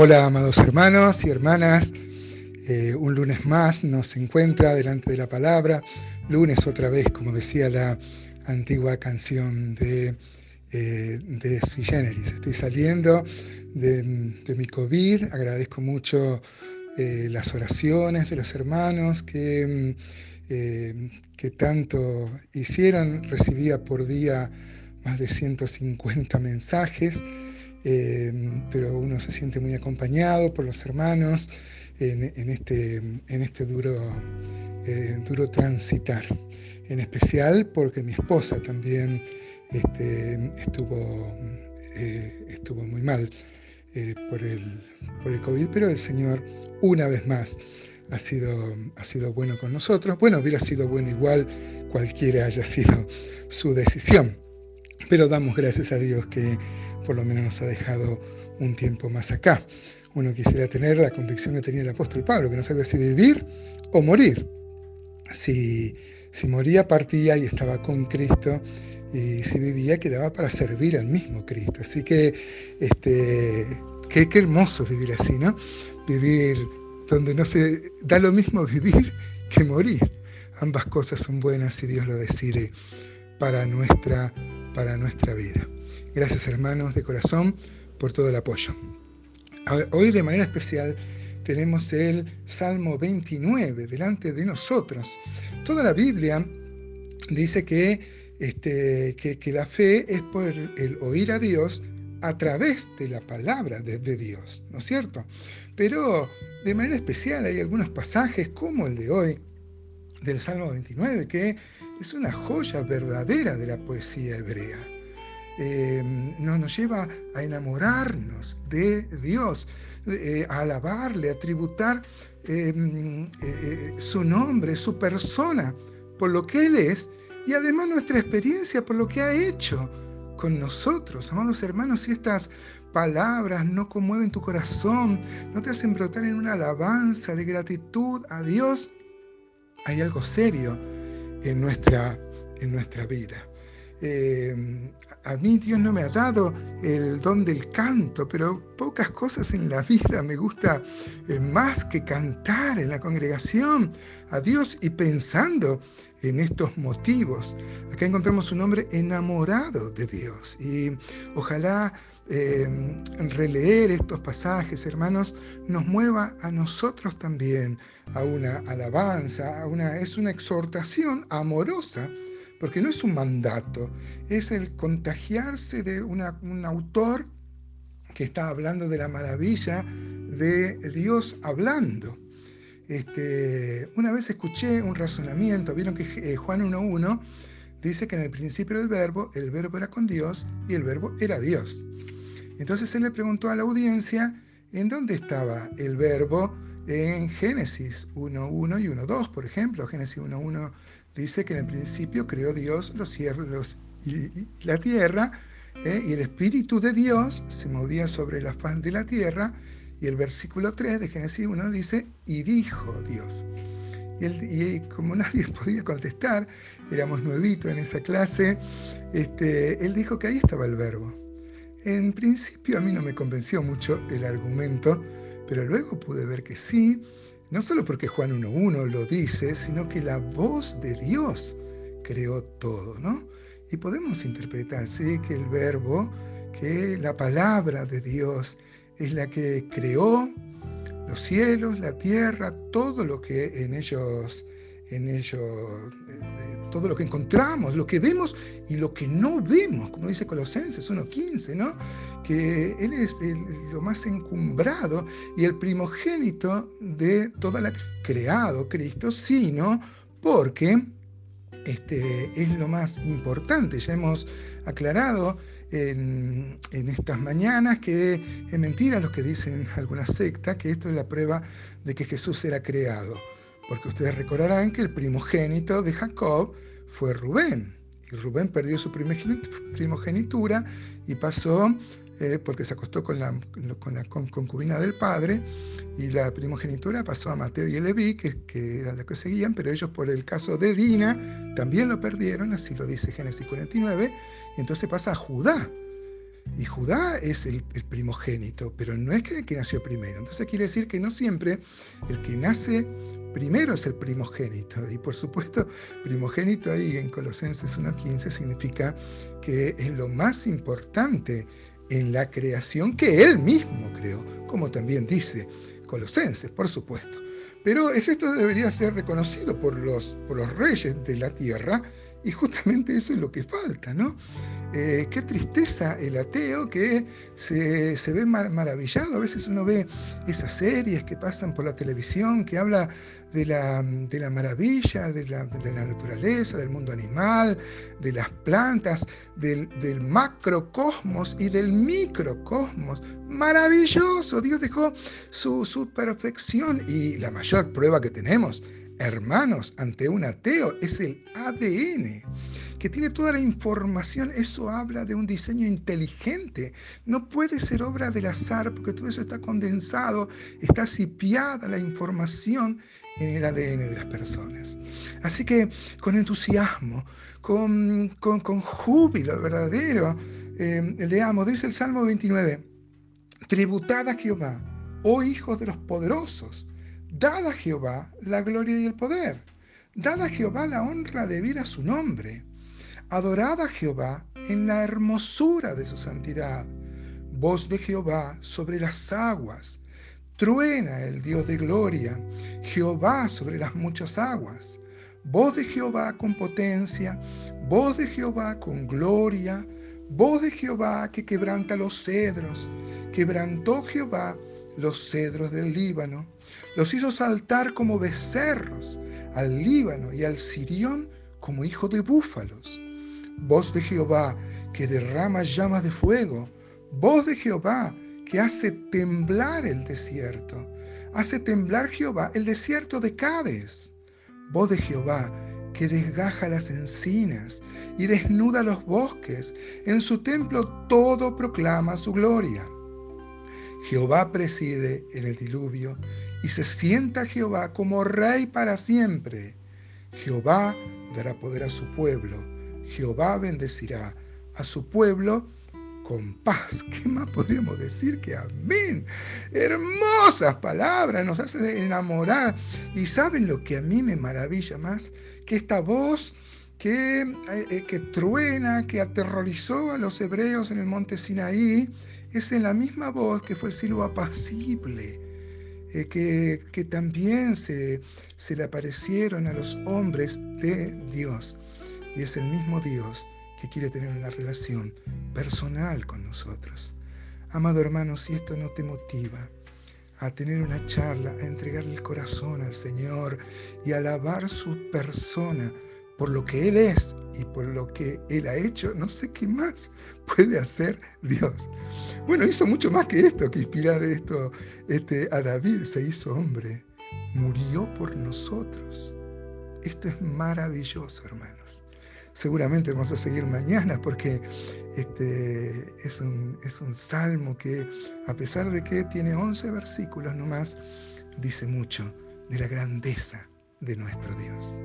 Hola, amados hermanos y hermanas. Eh, un lunes más nos encuentra delante de la palabra. Lunes otra vez, como decía la antigua canción de, eh, de Sui Generis. Estoy saliendo de, mi COVID. Agradezco mucho eh, las oraciones de los hermanos que, que tanto hicieron. Recibía por día más de 150 mensajes. Eh, pero uno se siente muy acompañado por los hermanos en, este, en este duro, eh, duro transitar. En especial porque mi esposa también este, estuvo, eh, estuvo muy mal por, el, por el COVID, pero el Señor una vez más ha sido, ha sido bueno con nosotros. Bueno, hubiera sido bueno igual cualquiera haya sido su decisión, pero damos gracias a Dios que por lo menos nos ha dejado un tiempo más acá. Uno quisiera tener la convicción que tenía el apóstol Pablo, que no sabía si vivir o morir. Si, si moría, partía y estaba con Cristo, y si vivía, quedaba para servir al mismo Cristo. Así que, este, qué, qué hermoso vivir así, ¿no? Vivir donde no se da lo mismo vivir que morir. Ambas cosas son buenas si Dios lo decide para nuestra, para nuestra vida. Gracias hermanos de corazón por todo el apoyo. Hoy de manera especial tenemos el Salmo 29 delante de nosotros. Toda la Biblia dice que, este, que, la fe es por el, oír a Dios a través de la palabra de, de, Dios, ¿no es cierto? Pero de manera especial hay algunos pasajes como el de hoy, del Salmo 29, que es una joya verdadera de la poesía hebrea. Eh, nos lleva a enamorarnos de Dios, eh, a alabarle, a tributar eh, su nombre, su persona, por lo que Él es y además nuestra experiencia por lo que ha hecho con nosotros. Amados hermanos, si estas palabras no conmueven tu corazón, no te hacen brotar en una alabanza de gratitud a Dios, hay algo serio en nuestra, en nuestra vida. Eh, a mí Dios no me ha dado el don del canto, pero pocas cosas en la vida me gusta eh, más que cantar en la congregación a Dios y pensando en estos motivos. Acá encontramos un hombre enamorado de Dios y ojalá eh, releer estos pasajes, hermanos, nos mueva a nosotros también a una alabanza, a una, es una exhortación amorosa porque no es un mandato, es el contagiarse de un autor que está hablando de la maravilla de Dios hablando. Este, una vez escuché un razonamiento, vieron que eh, Juan 1.1 dice que en el principio del verbo, el verbo era con Dios y el verbo era Dios. Entonces él le preguntó a la audiencia en dónde estaba el verbo en Génesis 1.1 y 1.2, por ejemplo. Génesis 1.1 dice que en el principio creó Dios los cielos y la tierra, ¿eh? y el Espíritu de Dios se movía sobre la faz de la tierra, y el versículo 3 de Génesis 1 dice, y dijo Dios. Y, como nadie podía contestar, éramos nuevitos en esa clase, este, él dijo que ahí estaba el verbo. En principio a mí no me convenció mucho el argumento, pero luego pude ver que sí, no solo porque Juan 1.1 lo dice, sino que la voz de Dios creó todo, ¿no? Y podemos interpretar, sí, que el verbo, que la palabra de Dios es la que creó los cielos, la tierra, todo lo que en ellos en ello, todo lo que encontramos, lo que vemos y lo que no vemos, como dice Colosenses 1.15, ¿no? que Él es lo más encumbrado y el primogénito de toda la creado Cristo, sino porque este, es lo más importante. Ya hemos aclarado en, en, estas mañanas que es mentira lo que dicen algunas sectas, que esto es la prueba de que Jesús era creado porque ustedes recordarán que el primogénito de Jacob fue Rubén. Y Rubén perdió su primogenitura y pasó, eh, porque se acostó con la, con la concubina del padre, y la primogenitura pasó a Mateo y a Leví, que, que eran los que seguían, pero ellos por el caso de Dina también lo perdieron, así lo dice Génesis 49, y entonces pasa a Judá. Y Judá es el, primogénito, pero no es que el que nació primero. Entonces quiere decir que no siempre el que nace primero es el primogénito. Y por supuesto, primogénito ahí en Colosenses 1.15 significa que es lo más importante en la creación que él mismo creó, como también dice Colosenses, por supuesto. Pero es esto debería ser reconocido por los, por los reyes de la tierra y justamente eso es lo que falta, ¿no? Eh, qué tristeza el ateo que se, ve maravillado. A veces uno ve esas series que pasan por la televisión que habla de la, de la maravilla de la, de la, naturaleza, del mundo animal, de las plantas, del, del macrocosmos y del microcosmos. Maravilloso, Dios dejó su, su perfección y la mayor prueba que tenemos hermanos, ante un ateo es el ADN, que tiene toda la información. Eso habla de un diseño inteligente. No puede ser obra del azar porque todo eso está condensado, está sipiada la información en el ADN de las personas. Así que con entusiasmo, con, con, júbilo verdadero, eh, leamos, dice el Salmo 29, tributad a Jehová, oh hijos de los poderosos Dad a Jehová la gloria y el poder. Dad a Jehová la honra de a su nombre. Adorad a Jehová en la hermosura de su santidad. Voz de Jehová sobre las aguas. Truena el Dios de gloria. Jehová sobre las muchas aguas. Voz de Jehová con potencia. Voz de Jehová con gloria. Voz de Jehová que quebranta los cedros. Quebrantó Jehová los cedros del Líbano. Los hizo saltar como becerros al Líbano y al Sirión como hijos de búfalos. Voz de Jehová que derrama llamas de fuego. Voz de Jehová que hace temblar el desierto. Hace temblar Jehová el desierto de Cádiz. Voz de Jehová que desgaja las encinas y desnuda los bosques. En su templo todo proclama su gloria. Jehová preside en el diluvio y se sienta Jehová como rey para siempre. Jehová dará poder a su pueblo. Jehová bendecirá a su pueblo con paz. ¿Qué más podríamos decir que amén? Hermosas palabras, nos hace enamorar. Y saben lo que a mí me maravilla más, que esta voz que, eh, eh, que truena, que aterrorizó a los hebreos en el monte Sinaí, es en la misma voz que fue el silbo apacible, eh, que, que, también se, se le aparecieron a los hombres de Dios. Y es el mismo Dios que quiere tener una relación personal con nosotros. Amado hermano, si esto no te motiva a tener una charla, a entregarle el corazón al Señor y a alabar su persona, por lo que Él es y por lo que Él ha hecho, no sé qué más puede hacer Dios. Bueno, hizo mucho más que esto, que inspirar esto este, a David, se hizo hombre, murió por nosotros. Esto es maravilloso, hermanos. Seguramente vamos a seguir mañana porque este es un, es un salmo que, a pesar de que tiene 11 versículos nomás, dice mucho de la grandeza de nuestro Dios.